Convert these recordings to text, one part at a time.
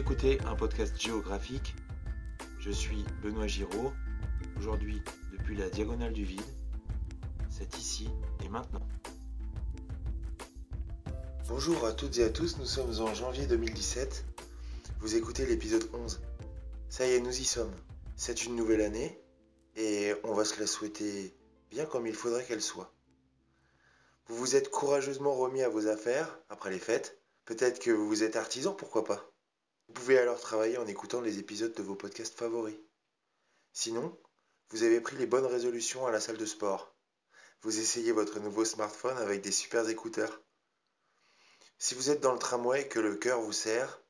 Écoutez un podcast géographique. Je suis Benoît Giraud. Aujourd'hui, depuis la diagonale du vide, c'est ici et maintenant. Bonjour à toutes et à tous, nous sommes en janvier 2017. Vous écoutez l'épisode 11. Ça y est, nous y sommes. C'est une nouvelle année et on va se la souhaiter bien comme il faudrait qu'elle soit. Vous vous êtes courageusement remis à vos affaires après les fêtes. Peut-être que vous êtes artisan, pourquoi pas? Vous pouvez alors travailler en écoutant les épisodes de vos podcasts favoris. Sinon, vous avez pris les bonnes résolutions à la salle de sport. Vous essayez votre nouveau smartphone avec des super écouteurs. Si vous êtes dans le tramway et que le cœur vous serre,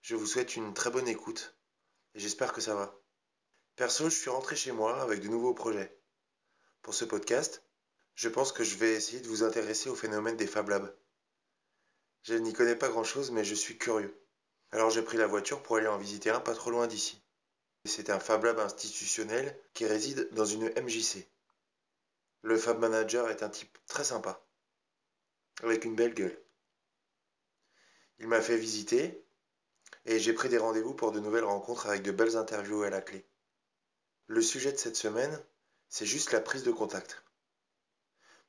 je vous souhaite une très bonne écoute et j'espère que ça va. Perso, je suis rentré chez moi avec de nouveaux projets. Pour ce podcast, je pense que je vais essayer de vous intéresser au phénomène des Fab Labs. Je n'y connais pas grand-chose, mais je suis curieux. Alors j'ai pris la voiture pour aller en visiter un pas trop loin d'ici. C'est un Fab Lab institutionnel qui réside dans une MJC. Le Fab Manager est un type très sympa, avec une belle gueule. Il m'a fait visiter et j'ai pris des rendez-vous pour de nouvelles rencontres avec de belles interviews à la clé. Le sujet de cette semaine, c'est juste la prise de contact.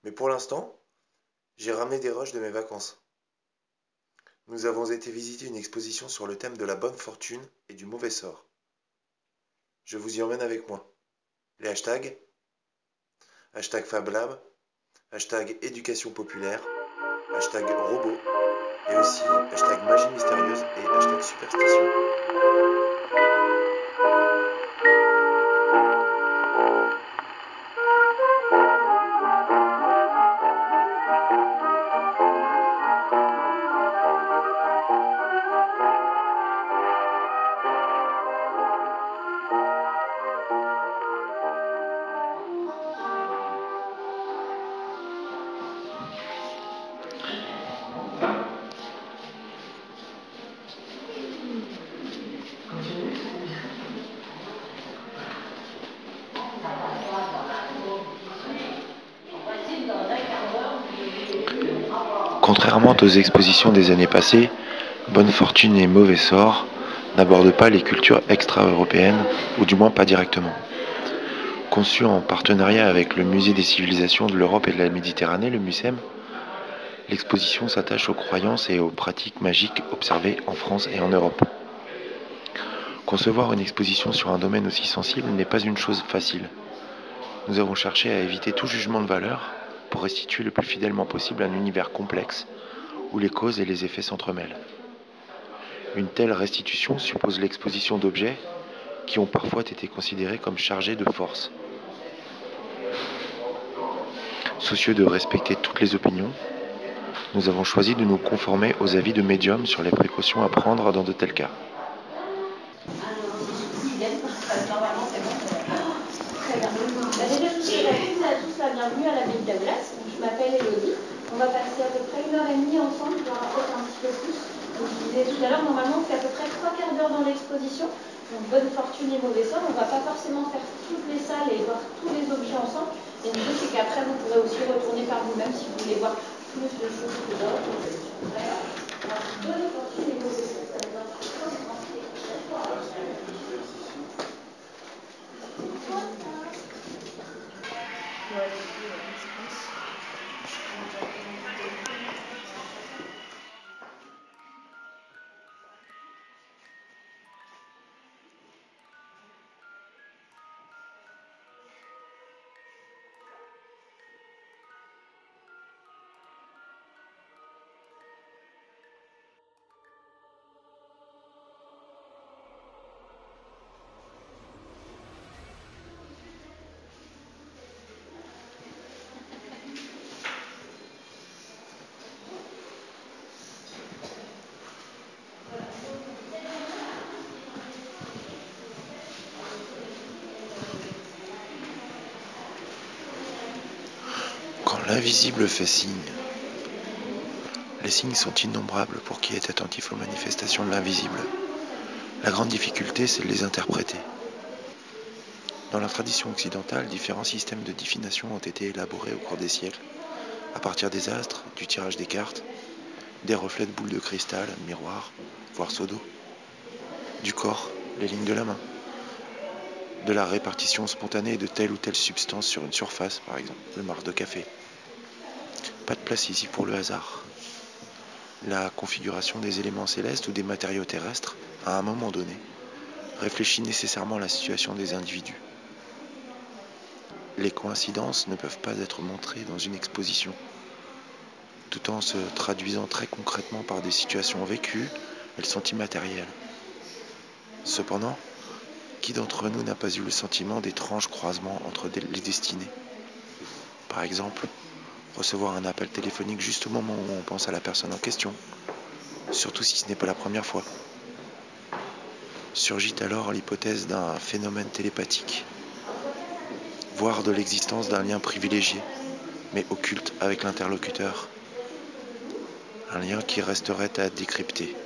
Mais pour l'instant, j'ai ramené des rushs de mes vacances. Nous avons été visiter une exposition sur le thème de la bonne fortune et du mauvais sort. Je vous y emmène avec moi. Les hashtags Hashtag FabLab, hashtag éducation populaire, hashtag robot, et aussi hashtag magie mystérieuse et hashtag superstition. Contrairement aux expositions des années passées, Bonne Fortune et Mauvais Sort n'abordent pas les cultures extra-européennes, ou du moins pas directement. Conçu en partenariat avec le Musée des civilisations de l'Europe et de la Méditerranée, le MUSEM, l'exposition s'attache aux croyances et aux pratiques magiques observées en France et en Europe. Concevoir une exposition sur un domaine aussi sensible n'est pas une chose facile. Nous avons cherché à éviter tout jugement de valeur pour restituer le plus fidèlement possible un univers complexe où les causes et les effets s'entremêlent. Une telle restitution suppose l'exposition d'objets qui ont parfois été considérés comme chargés de force. Soucieux de respecter toutes les opinions, nous avons choisi de nous conformer aux avis de médiums sur les précautions à prendre dans de tels cas. Bienvenue à la Ville Douglas. Je m'appelle Elodie. On va passer à peu près une heure et demie ensemble, vais peut-être un petit peu plus. Donc, je disais tout à l'heure, normalement, on fait à peu près trois quarts d'heure dans l'exposition. Donc, bonne fortune et mauvais sort. On ne va pas forcément faire toutes les salles et voir tous les objets ensemble. Et l'idée, c'est qu'après, vous pourrez aussi retourner par vous-même si vous voulez voir plus de choses que d'autres. Bonne fortune et mauvais sort. L'invisible fait signe. Les signes sont innombrables pour qui est attentif aux manifestations de l'invisible. La grande difficulté, c'est de les interpréter. Dans la tradition occidentale, différents systèmes de divination ont été élaborés au cours des siècles, à partir des astres, du tirage des cartes, des reflets de boules de cristal, miroirs, voire seau d'eau, du corps, les lignes de la main, de la répartition spontanée de telle ou telle substance sur une surface, par exemple le marc de café. Pas de place ici pour le hasard. La configuration des éléments célestes ou des matériaux terrestres, à un moment donné, réfléchit nécessairement la situation des individus. Les coïncidences ne peuvent pas être montrées dans une exposition. Tout en se traduisant très concrètement par des situations vécues, elles sont immatérielles. Cependant, qui d'entre nous n'a pas eu le sentiment d'étranges croisements entre les destinées? Par exemple, recevoir un appel téléphonique juste au moment où on pense à la personne en question, surtout si ce n'est pas la première fois. Surgit alors l'hypothèse d'un phénomène télépathique, voire de l'existence d'un lien privilégié, mais occulte avec l'interlocuteur. Un lien qui resterait à décrypter.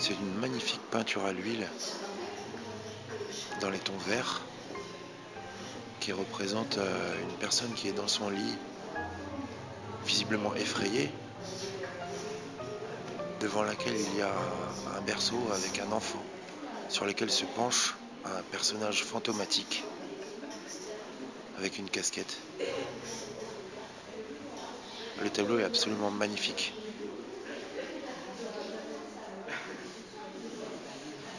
C'est une magnifique peinture à l'huile dans les tons verts qui représente euh, une personne qui est dans son lit, visiblement effrayée, devant laquelle il y a un berceau avec un enfant sur lequel se penche un personnage fantomatique avec une casquette. Le tableau est absolument magnifique.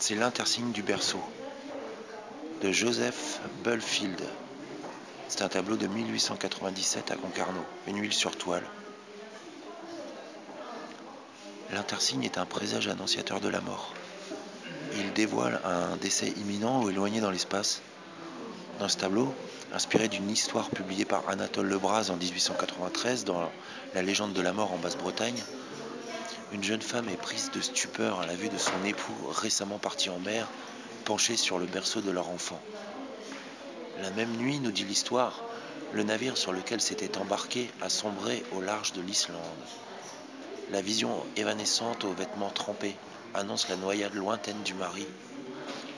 C'est l'intersigne du berceau de Joseph Bullfield. C'est un tableau de 1897 à Concarneau, une huile sur toile. L'intersigne est un présage annonciateur de la mort. Il dévoile un décès imminent ou éloigné dans l'espace. Dans ce tableau, inspiré d'une histoire publiée par Anatole Lebras en 1893 dans La légende de la mort en Basse-Bretagne, une jeune femme est prise de stupeur à la vue de son époux récemment parti en mer, penché sur le berceau de leur enfant. La même nuit, nous dit l'histoire, le navire sur lequel s'était embarqué a sombré au large de l'Islande. La vision évanescente aux vêtements trempés annonce la noyade lointaine du mari.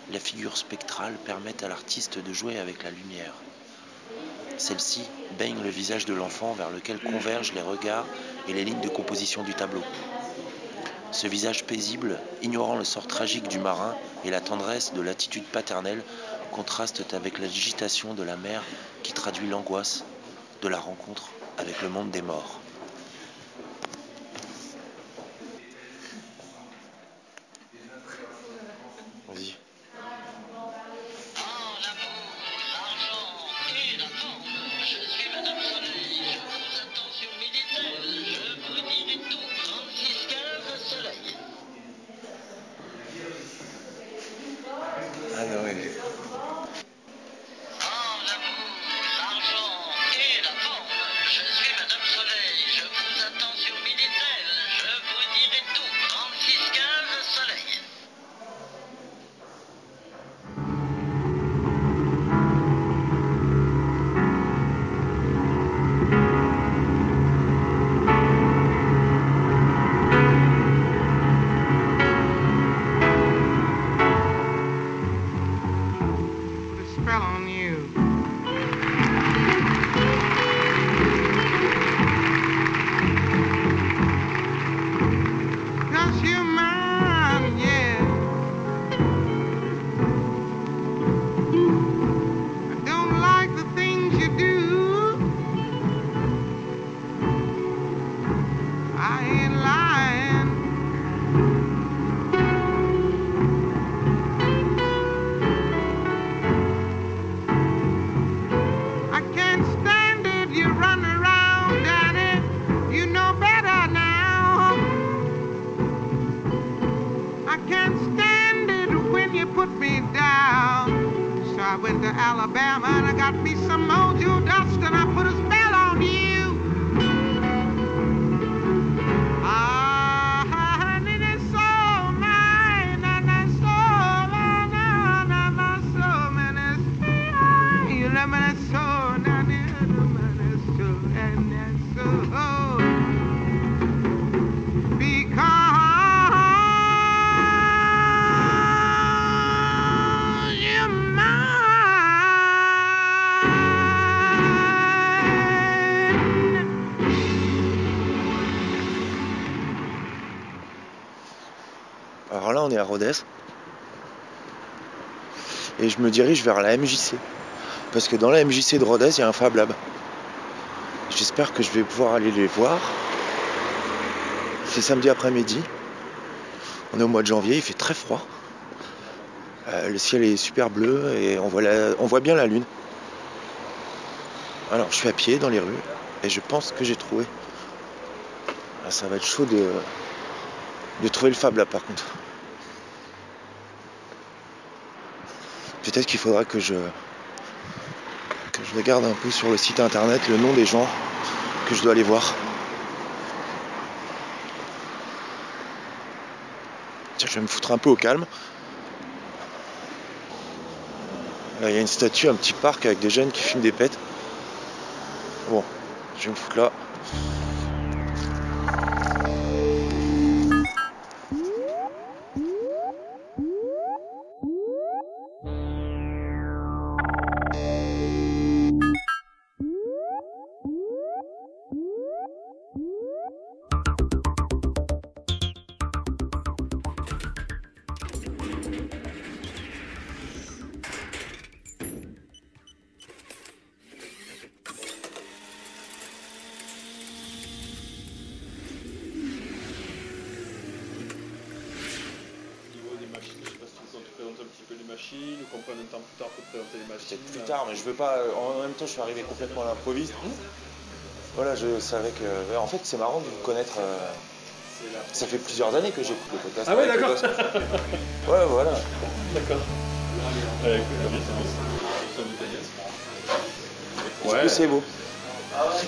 La figure spectrale permet à l'artiste de jouer avec la lumière. Celle-ci baigne le visage de l'enfant vers lequel convergent les regards et les lignes de composition du tableau. Ce visage paisible, ignorant le sort tragique du marin et la tendresse de l'attitude paternelle, contrastent avec l'agitation de la mère qui traduit l'angoisse de la rencontre avec le monde des morts. Alabama à Rodez. Et je me dirige vers la MJC. Parce que dans la MJC de Rodez, il y a un Fab Lab. J'espère que je vais pouvoir aller les voir. C'est samedi après-midi. On est au mois de janvier, il fait très froid. Euh, le ciel est super bleu et on voit, on voit bien la lune. Alors je suis à pied dans les rues et je pense que j'ai trouvé. Ah, ça va être chaud de, de trouver le Fab Lab par contre. Peut-être qu'il faudra que je que je regarde un peu sur le site internet le nom des gens que je dois aller voir. Tiens, je vais me foutre un peu au calme. Là, il y a une statue, un petit parc avec des jeunes qui filment des pets. Bon, je vais me foutre là. Présenter les machines. Peut-être plus tard, mais je veux pas. En même temps, je suis arrivé complètement à l'improviste. Voilà, je savais que. ouais, En fait, c'est marrant de vous connaître. euh. Ça fait plusieurs années que j'écoute le podcast. Ah ouais, d'accord. Ouais, voilà. D'accord. Que c'est beau?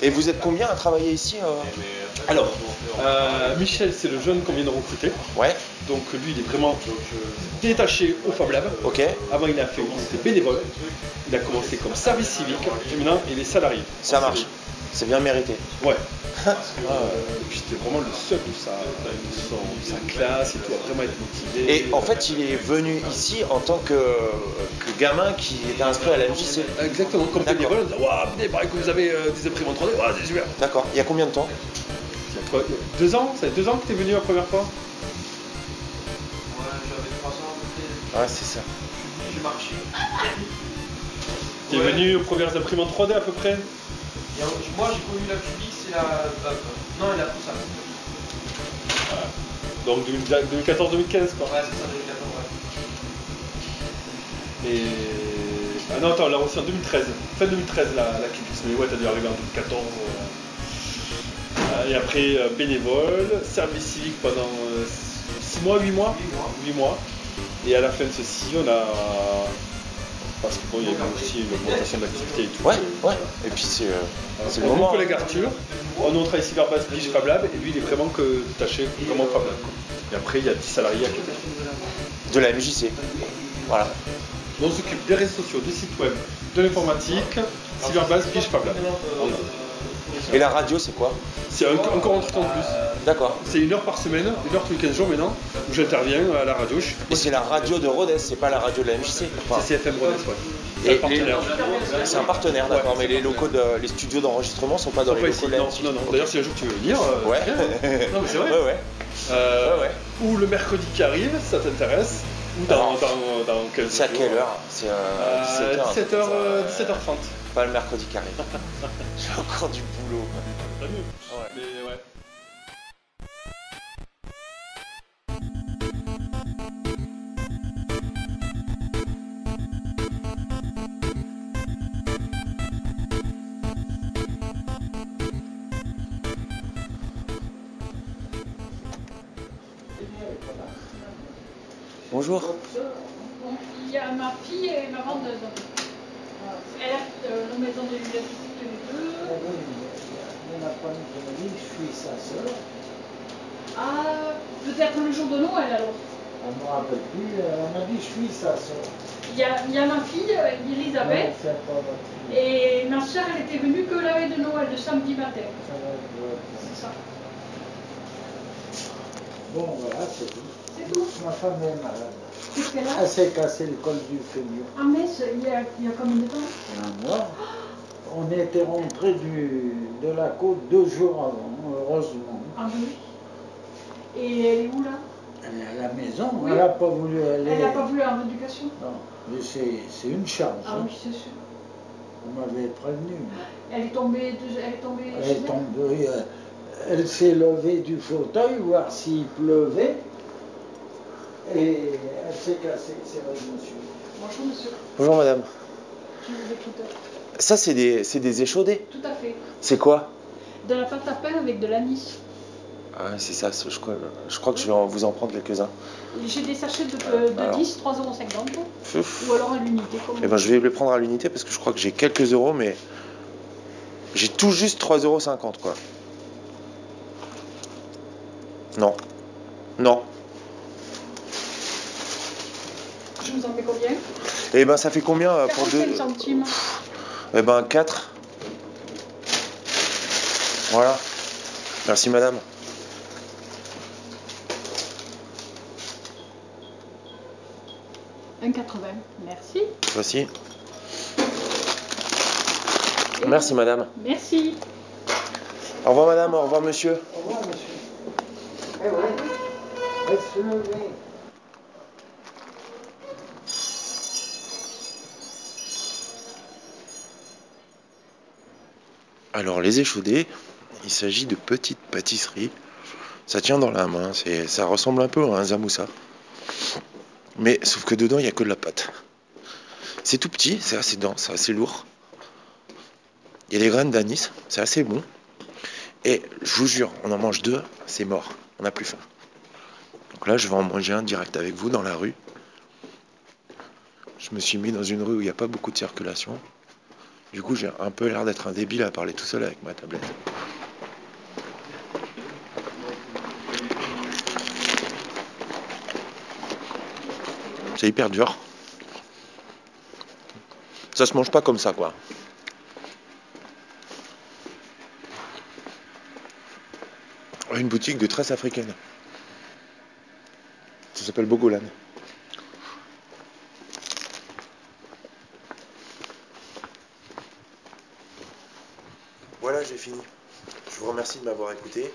Et vous êtes combien à travailler ici euh Alors, euh, Michel, c'est le jeune qu'on vient de recruter. Ouais, Donc lui, il est vraiment détaché au Fab Lab. ok, Avant, il a fait, il était bénévole. Il a commencé comme service civique. Et maintenant, il est salarié. ça marche. C'est bien mérité. Ouais. Euh, et puis c'était vraiment le seul de sa, son- sa classe, il doit vraiment être motivé. Et en fait, il est venu ici en tant que, que gamin qui était inscrit à la MJC. Exactement, comme D'accord. bénévole, on dit Waouh, venez, pareil que vous avez euh, des imprimantes 3D, Waouh, c'est super. D'accord. Il y a combien de temps? Il y a quoi, il y a Deux ans Ça fait deux ans que t'es venu la première fois? Ouais, c'est ça. T'es venu aux premières imprimantes 3D à peu près? Moi j'ai connu la Cubix et la. non, et la Prusa. Donc 2014-2015 quoi. Ouais, c'est ça, 2014, ouais. Et... Ah non, attends, l'a reçu en 2013. Fin 2013 la, la mais ouais, t'as dû arriver en 2014. euh. Euh, Et après, euh, bénévole, service civique pendant 6 mois, 8 mois? Huit mois. 8 mois. Et à la fin de ceci, on a. Parce que bon, il y a eu aussi une augmentation d'activité et tout. Ouais, ouais. Et puis c'est euh, c'est le Mon moment. collègue Arthur, on travaille Cyberbase Pige Fab Lab, et lui il est vraiment que détaché vraiment Fab Lab. Et après, il y a 10 salariés à côté. De la MJC. Voilà. On s'occupe des réseaux sociaux, des sites web, de l'informatique, Cyberbase Pige Fab Lab. On a. Et la radio, c'est quoi C'est encore un truc en plus. D'accord. C'est une heure par semaine, une heure tous les 15 jours maintenant, où j'interviens à la radio. Je suis Et c'est la radio de Rodez, c'est pas la radio de la MJC. Enfin, c'est CFM Rodez, ouais. C'est un partenaire. C'est un partenaire, d'accord, mais les locaux de, les studios d'enregistrement sont pas dans les ici, locaux de la non, MJC. non, non. D'ailleurs, si un jour tu veux venir, euh, Ouais. Non, mais c'est vrai. Ouais, ouais. Euh, Ouais, ouais. Ou le mercredi qui arrive, ça t'intéresse. Ou dans, Alors, dans, dans 15 C'est à quelle heure? C'est euh, 17h. 17h, euh, 17h30. Pas le mercredi qui arrive. J'ai encore du boulot. Tant mieux. Ouais. Mais ouais. Bonjour. Il y a ma fille et ma vendeuse. Elle a euh, la maison de l'électricité les deux. Oui, il y en a pas une qui m'a dit, je suis sa sœur. Ah, peut-être le jour de Noël alors. Elle ne me rappelle plus, elle m'a dit, je suis sa sœur. Il y a, il y a ma fille, euh, Elisabeth, et ma soeur, elle était venue que la veille de Noël, le samedi matin. C'est ça. Bon, voilà, c'est tout. C'est tout. Ma femme est malade. Qu'est-ce Elle s'est cassé le col du fémur. Ah, mais il y a, il y a combien de temps un mois. On était rentré de la côte deux jours avant, heureusement. Ah oui. Et elle est où là? Elle est à la maison, Oui. elle n'a pas voulu aller. Elle n'a pas voulu en éducation? Non, mais c'est une charge. Ah hein. oui, c'est sûr. Vous m'avez prévenu. Elle est tombée, de- elle est tombée Elle est tombée, elle s'est levée du fauteuil, voir s'il pleuvait. Et elle s'est cassée, c'est vrai, monsieur. Bonjour monsieur, Bonjour madame. je vous écoute? Ça, c'est des, c'est des échaudés. Tout à fait. C'est quoi? De la pâte à pain avec de l'anis. Ah, ouais, c'est ça. Je crois, je crois que je vais en- vous en prendre quelques-uns. J'ai des sachets de, euh, de Alors. 10, 3,50 euros. Ou alors à l'unité. Comme Eh ben, je vais les prendre à l'unité parce que je crois que j'ai quelques euros, mais j'ai tout juste 3,50 euros, quoi. Non. Non. Je vous en mets combien? Eh ben, ça fait combien euh, pour 45 deux centimes. Eh ben, 4. Voilà. Merci, madame. Un 80. Merci. Voici. Et Merci, madame. Merci. Au revoir, madame. Au revoir, monsieur. Au revoir, monsieur. Eh oui, elle se Alors, les échaudés, il s'agit de petites pâtisseries. Ça tient dans la main. Ça ressemble un peu à un zamoussa. Mais sauf que dedans, il n'y a que de la pâte. C'est tout petit, c'est assez dense, c'est assez lourd. Il y a des graines d'anis, c'est assez bon. Et je vous jure, on en mange deux, c'est mort. On n'a plus faim. Donc là, je vais en manger un direct avec vous dans la rue. Je me suis mis dans une rue où il n'y a pas beaucoup de circulation. Du coup, j'ai un peu l'air d'être un débile à parler tout seul avec ma tablette. C'est hyper dur. Ça se mange pas comme ça, quoi. Une boutique de tresses africaines. Ça s'appelle Bogolan. Voilà, j'ai Je vous remercie de m'avoir écouté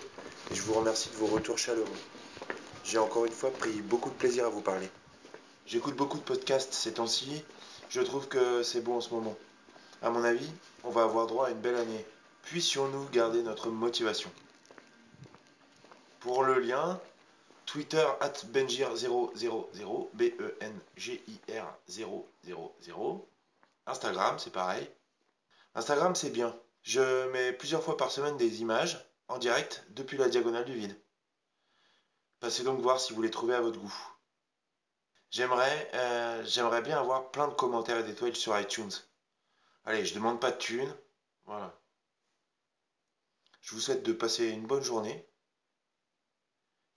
et je vous remercie de vos retours chaleureux. J'ai encore une fois pris beaucoup de plaisir à vous parler. J'écoute beaucoup de podcasts ces temps-ci. Je trouve que c'est bon en ce moment. À mon avis, on va avoir droit à une belle année. Puissions-nous garder notre motivation Pour le lien, Twitter at Benjir000, B-E-N-G-I-R 000. Instagram, c'est pareil. Instagram, c'est bien. Je mets plusieurs fois par semaine des images en direct depuis la diagonale du vide. Passez donc voir si vous les trouvez à votre goût. J'aimerais euh, bien avoir plein de commentaires et d'étoiles sur iTunes. Allez, je demande pas de thunes. Voilà. Je vous souhaite de passer une bonne journée.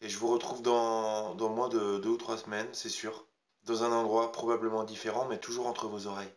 Et je vous retrouve dans, dans moins de deux ou trois semaines, c'est sûr. Dans un endroit probablement différent, mais toujours entre vos oreilles.